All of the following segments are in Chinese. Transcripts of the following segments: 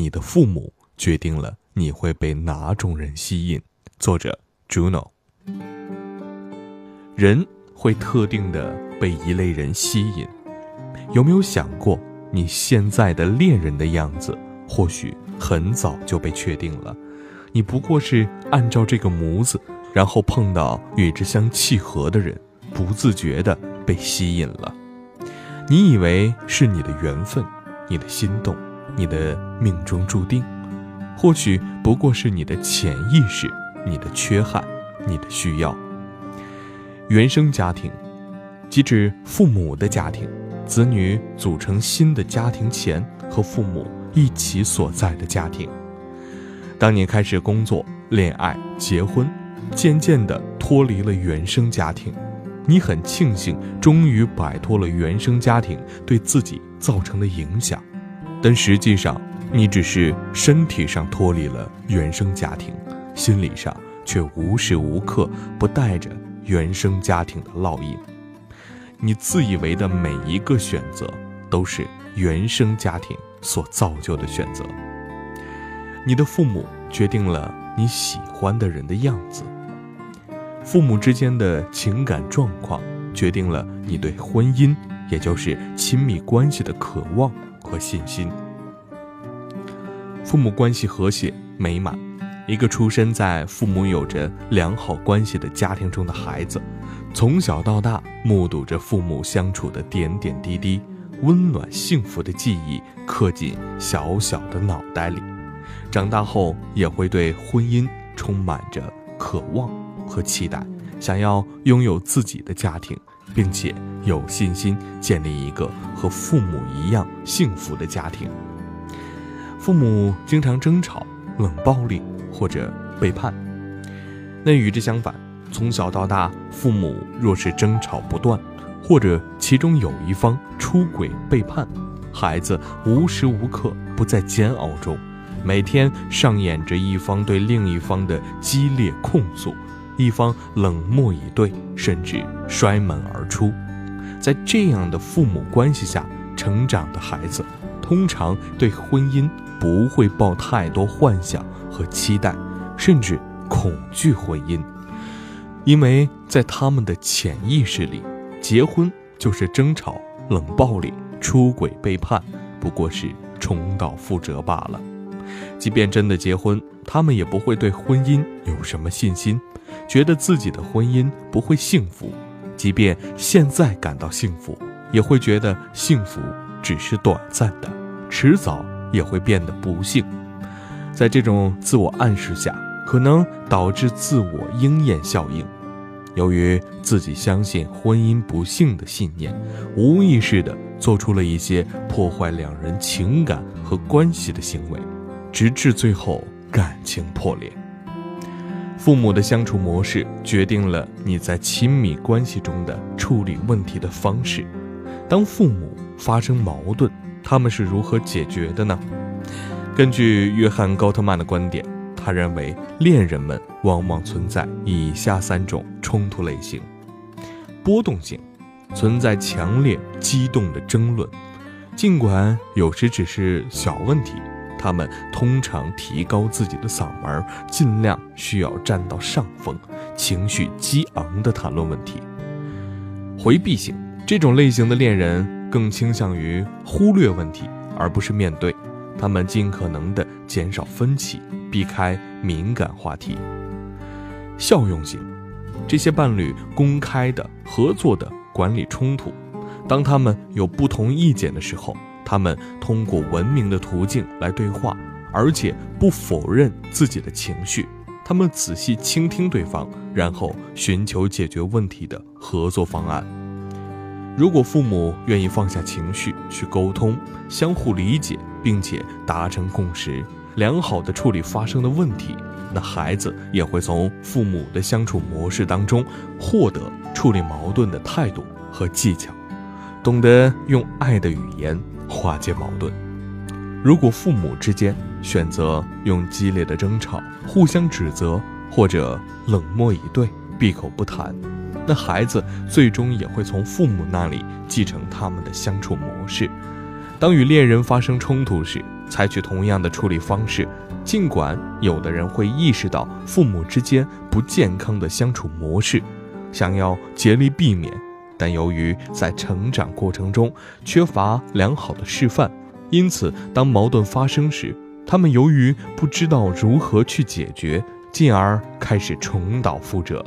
你的父母决定了你会被哪种人吸引。作者：Juno。人会特定的被一类人吸引。有没有想过，你现在的恋人的样子，或许很早就被确定了？你不过是按照这个模子，然后碰到与之相契合的人，不自觉的被吸引了。你以为是你的缘分，你的心动，你的命中注定，或许不过是你的潜意识，你的缺憾，你的需要。原生家庭，即指父母的家庭，子女组成新的家庭前和父母一起所在的家庭。当你开始工作、恋爱、结婚，渐渐地脱离了原生家庭，你很庆幸终于摆脱了原生家庭对自己造成的影响，但实际上你只是身体上脱离了原生家庭，心理上却无时无刻不带着。原生家庭的烙印，你自以为的每一个选择，都是原生家庭所造就的选择。你的父母决定了你喜欢的人的样子，父母之间的情感状况决定了你对婚姻，也就是亲密关系的渴望和信心。父母关系和谐美满。一个出生在父母有着良好关系的家庭中的孩子，从小到大目睹着父母相处的点点滴滴，温暖幸福的记忆刻进小小的脑袋里，长大后也会对婚姻充满着渴望和期待，想要拥有自己的家庭，并且有信心建立一个和父母一样幸福的家庭。父母经常争吵、冷暴力。或者背叛，那与之相反，从小到大，父母若是争吵不断，或者其中有一方出轨背叛，孩子无时无刻不在煎熬中，每天上演着一方对另一方的激烈控诉，一方冷漠以对，甚至摔门而出。在这样的父母关系下成长的孩子，通常对婚姻不会抱太多幻想。和期待，甚至恐惧婚姻，因为在他们的潜意识里，结婚就是争吵、冷暴力、出轨、背叛，不过是重蹈覆辙罢了。即便真的结婚，他们也不会对婚姻有什么信心，觉得自己的婚姻不会幸福。即便现在感到幸福，也会觉得幸福只是短暂的，迟早也会变得不幸。在这种自我暗示下，可能导致自我应验效应。由于自己相信婚姻不幸的信念，无意识地做出了一些破坏两人情感和关系的行为，直至最后感情破裂。父母的相处模式决定了你在亲密关系中的处理问题的方式。当父母发生矛盾，他们是如何解决的呢？根据约翰·高特曼的观点，他认为恋人们往往存在以下三种冲突类型：波动性，存在强烈激动的争论，尽管有时只是小问题，他们通常提高自己的嗓门，尽量需要占到上风，情绪激昂地谈论问题；回避性，这种类型的恋人更倾向于忽略问题，而不是面对。他们尽可能的减少分歧，避开敏感话题。效用性，这些伴侣公开的、合作的管理冲突。当他们有不同意见的时候，他们通过文明的途径来对话，而且不否认自己的情绪。他们仔细倾听对方，然后寻求解决问题的合作方案。如果父母愿意放下情绪去沟通，相互理解，并且达成共识，良好的处理发生的问题，那孩子也会从父母的相处模式当中获得处理矛盾的态度和技巧，懂得用爱的语言化解矛盾。如果父母之间选择用激烈的争吵、互相指责或者冷漠以对、闭口不谈，那孩子最终也会从父母那里继承他们的相处模式。当与恋人发生冲突时，采取同样的处理方式。尽管有的人会意识到父母之间不健康的相处模式，想要竭力避免，但由于在成长过程中缺乏良好的示范，因此当矛盾发生时，他们由于不知道如何去解决，进而开始重蹈覆辙。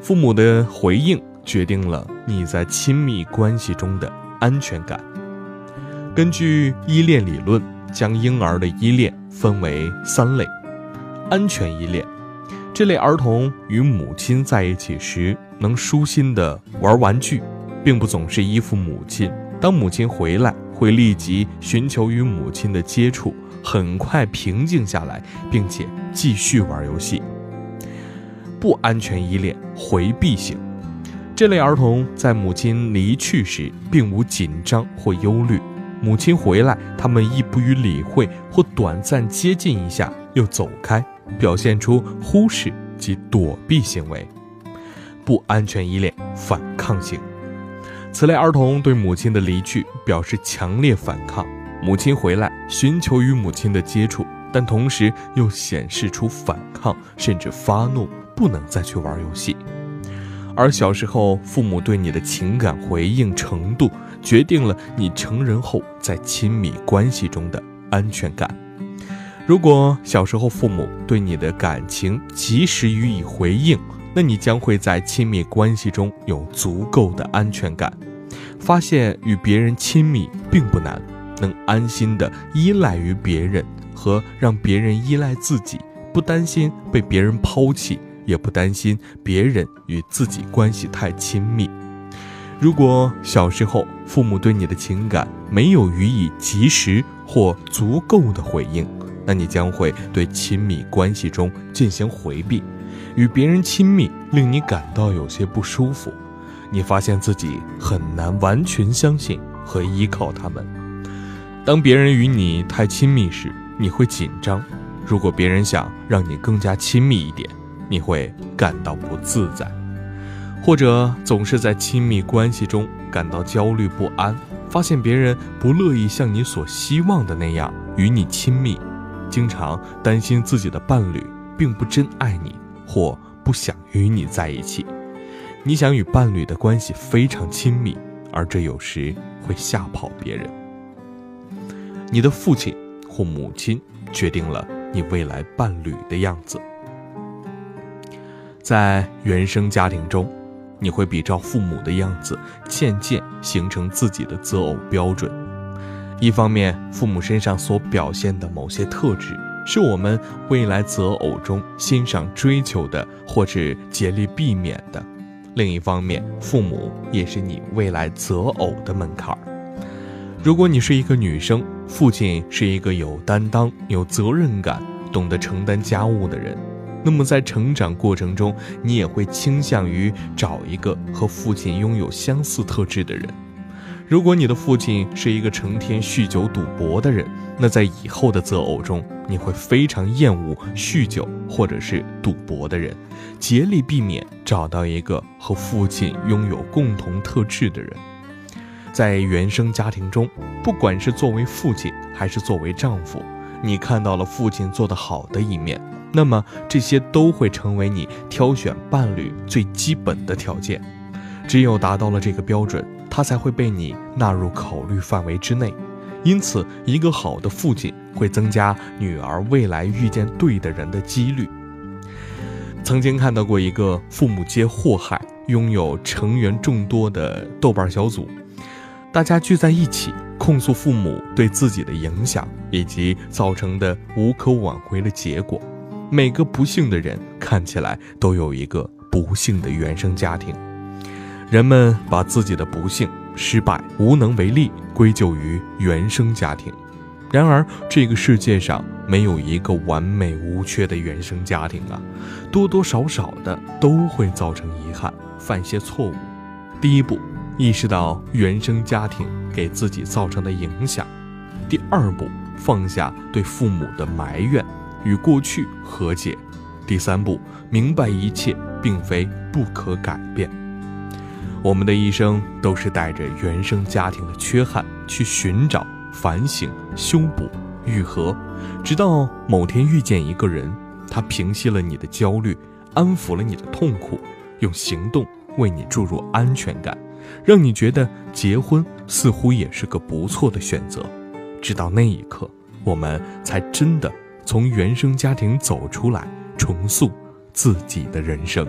父母的回应决定了你在亲密关系中的安全感。根据依恋理论，将婴儿的依恋分为三类：安全依恋，这类儿童与母亲在一起时能舒心的玩玩具，并不总是依附母亲。当母亲回来，会立即寻求与母亲的接触，很快平静下来，并且继续玩游戏。不安全依恋，回避型，这类儿童在母亲离去时并无紧张或忧虑，母亲回来，他们亦不予理会或短暂接近一下又走开，表现出忽视及躲避行为。不安全依恋，反抗型。此类儿童对母亲的离去表示强烈反抗，母亲回来寻求与母亲的接触，但同时又显示出反抗，甚至发怒，不能再去玩游戏。而小时候父母对你的情感回应程度，决定了你成人后在亲密关系中的安全感。如果小时候父母对你的感情及时予以回应，那你将会在亲密关系中有足够的安全感，发现与别人亲密并不难，能安心的依赖于别人和让别人依赖自己，不担心被别人抛弃，也不担心别人与自己关系太亲密。如果小时候父母对你的情感没有予以及时或足够的回应，那你将会对亲密关系中进行回避。与别人亲密令你感到有些不舒服，你发现自己很难完全相信和依靠他们。当别人与你太亲密时，你会紧张；如果别人想让你更加亲密一点，你会感到不自在，或者总是在亲密关系中感到焦虑不安，发现别人不乐意像你所希望的那样与你亲密，经常担心自己的伴侣并不真爱你。或不想与你在一起，你想与伴侣的关系非常亲密，而这有时会吓跑别人。你的父亲或母亲决定了你未来伴侣的样子。在原生家庭中，你会比照父母的样子，渐渐形成自己的择偶标准。一方面，父母身上所表现的某些特质。是我们未来择偶中欣赏、追求的，或是竭力避免的。另一方面，父母也是你未来择偶的门槛。如果你是一个女生，父亲是一个有担当、有责任感、懂得承担家务的人，那么在成长过程中，你也会倾向于找一个和父亲拥有相似特质的人。如果你的父亲是一个成天酗酒赌博的人，那在以后的择偶中，你会非常厌恶酗酒或者是赌博的人，竭力避免找到一个和父亲拥有共同特质的人。在原生家庭中，不管是作为父亲还是作为丈夫，你看到了父亲做得好的一面，那么这些都会成为你挑选伴侣最基本的条件。只有达到了这个标准。他才会被你纳入考虑范围之内，因此，一个好的父亲会增加女儿未来遇见对的人的几率。曾经看到过一个父母皆祸害、拥有成员众多的豆瓣小组，大家聚在一起控诉父母对自己的影响以及造成的无可挽回的结果。每个不幸的人看起来都有一个不幸的原生家庭。人们把自己的不幸、失败、无能为力归咎于原生家庭，然而这个世界上没有一个完美无缺的原生家庭啊，多多少少的都会造成遗憾，犯些错误。第一步，意识到原生家庭给自己造成的影响；第二步，放下对父母的埋怨，与过去和解；第三步，明白一切并非不可改变。我们的一生都是带着原生家庭的缺憾去寻找、反省、修补愈合，直到某天遇见一个人，他平息了你的焦虑，安抚了你的痛苦，用行动为你注入安全感，让你觉得结婚似乎也是个不错的选择。直到那一刻，我们才真的从原生家庭走出来，重塑自己的人生。